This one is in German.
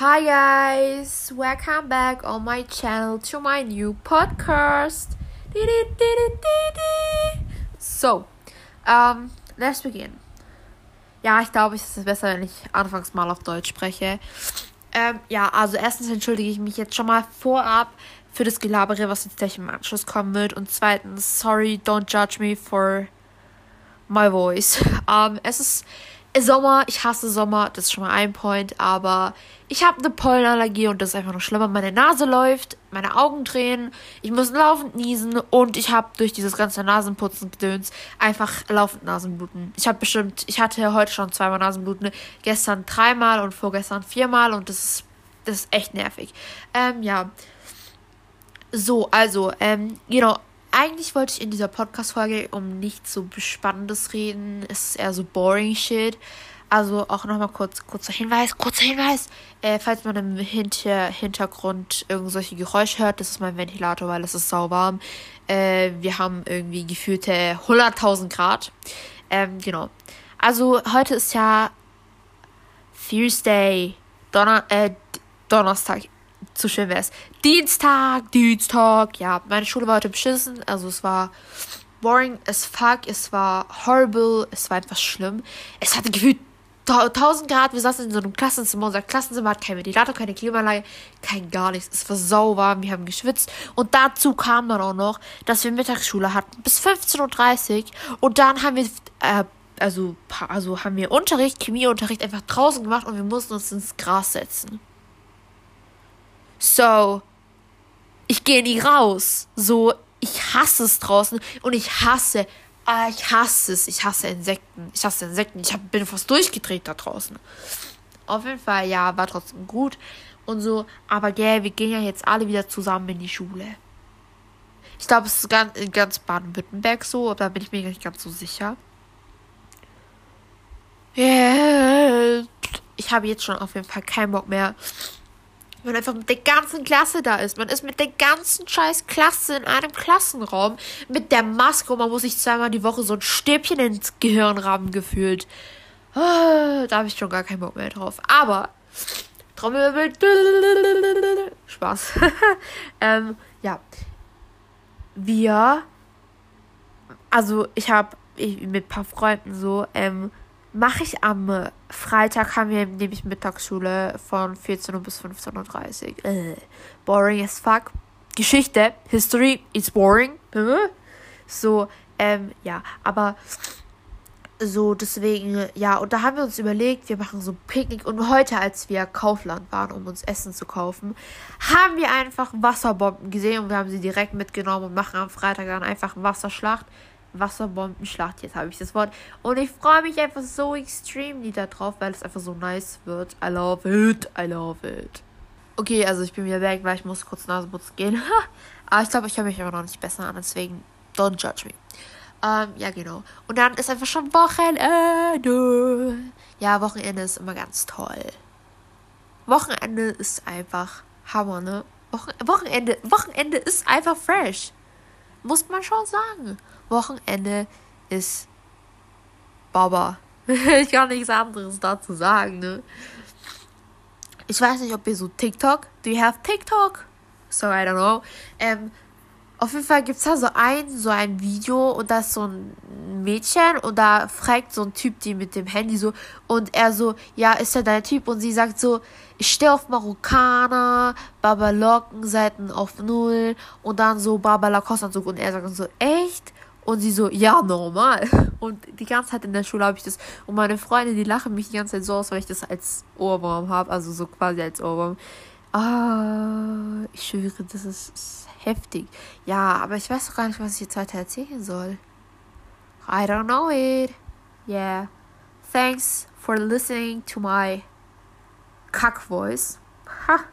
Hi guys, welcome back on my channel to my new podcast. So, um, let's begin. Ja, ich glaube, es ist besser, wenn ich anfangs mal auf Deutsch spreche. Ähm, ja, also erstens entschuldige ich mich jetzt schon mal vorab für das Gelabere, was jetzt gleich im Anschluss kommen wird. Und zweitens, sorry, don't judge me for my voice. Um, es ist Sommer, ich hasse Sommer, das ist schon mal ein Point, aber ich habe eine Pollenallergie und das ist einfach noch schlimmer. Meine Nase läuft, meine Augen drehen, ich muss laufend niesen und ich habe durch dieses ganze Nasenputzen gedöns einfach laufend Nasenbluten. Ich habe bestimmt, ich hatte heute schon zweimal Nasenbluten, gestern dreimal und vorgestern viermal und das ist, das ist echt nervig. Ähm, ja. So, also, ähm, genau, eigentlich wollte ich in dieser Podcast-Folge um nichts so Spannendes reden. Es ist eher so boring shit. Also auch nochmal kurz, kurzer Hinweis, kurzer Hinweis. Äh, falls man im Hinter Hintergrund irgendwelche Geräusche hört, das ist mein Ventilator, weil es ist sauwarm. Äh, wir haben irgendwie gefühlte 100.000 Grad. Ähm, genau. Also heute ist ja Thursday, Donner äh, Donnerstag zu schön wäre es. Dienstag, Dienstag. Ja, meine Schule war heute beschissen. Also es war boring as fuck. Es war horrible. Es war einfach schlimm. Es hatte gefühlt 1000 Grad. Wir saßen in so einem Klassenzimmer. Unser Klassenzimmer hat kein Ventilator, keine Klimaanlage, kein gar nichts. Es war sauwarm. Wir haben geschwitzt. Und dazu kam dann auch noch, dass wir Mittagsschule hatten bis 15.30 Uhr. Und dann haben wir äh, also, also haben wir Unterricht, Chemieunterricht einfach draußen gemacht und wir mussten uns ins Gras setzen. So, ich gehe nie raus. So, ich hasse es draußen und ich hasse, ah, ich hasse es. Ich hasse Insekten. Ich hasse Insekten. Ich hab, bin fast durchgedreht da draußen. Auf jeden Fall, ja, war trotzdem gut und so. Aber gell, wir gehen ja jetzt alle wieder zusammen in die Schule. Ich glaube, es ist ganz, in ganz Baden-Württemberg so, aber da bin ich mir nicht ganz so sicher. Yeah. Ich habe jetzt schon auf jeden Fall keinen Bock mehr man einfach mit der ganzen Klasse da ist. Man ist mit der ganzen scheiß Klasse in einem Klassenraum mit der Maske und man muss sich zweimal die Woche so ein Stäbchen ins Gehirn rammen gefühlt. Ah, da habe ich schon gar keinen Bock mehr drauf. Aber Trommelwirbel. Spaß. ähm, ja. Wir. Also, ich habe mit ein paar Freunden so, ähm, mache ich am Freitag haben wir nämlich Mittagsschule von 14 Uhr bis 15.30 Uhr. Äh, boring as fuck. Geschichte, History, it's boring. So, ähm, ja, aber so deswegen, ja, und da haben wir uns überlegt, wir machen so ein Picknick und heute, als wir Kaufland waren, um uns Essen zu kaufen, haben wir einfach Wasserbomben gesehen und wir haben sie direkt mitgenommen und machen am Freitag dann einfach Wasserschlacht. Wasserbombenschlacht, jetzt habe ich das Wort. Und ich freue mich einfach so extrem da drauf, weil es einfach so nice wird. I love it, I love it. Okay, also ich bin wieder weg, weil ich muss kurz Nasenputz gehen. Aber ich glaube, ich höre mich immer noch nicht besser an, deswegen don't judge me. Ähm, ja, genau. Und dann ist einfach schon Wochenende. Ja, Wochenende ist immer ganz toll. Wochenende ist einfach Hammer, ne? Wochen Wochenende, Wochenende ist einfach fresh. Muss man schon sagen. Wochenende ist Baba. ich kann nichts anderes dazu sagen, ne? Ich weiß nicht, ob ihr so TikTok. Do you have TikTok? So, I don't know. Ähm, auf jeden Fall gibt es da so ein, so ein Video und da ist so ein Mädchen und da fragt so ein Typ die mit dem Handy so und er so, ja, ist er dein Typ? Und sie sagt so, ich stehe auf Marokkaner, Babalocken, Seiten auf Null und dann so Baba Lacoste-Anzug und er sagt so, echt? Und sie so, ja, normal. Und die ganze Zeit in der Schule habe ich das. Und meine Freunde, die lachen mich die ganze Zeit so aus, weil ich das als Ohrwurm habe. Also so quasi als Ohrwurm. Ah, ich schwöre, das ist, ist heftig. Ja, aber ich weiß gar nicht, was ich jetzt heute erzählen soll. I don't know it. Yeah. Thanks for listening to my cock voice. Ha.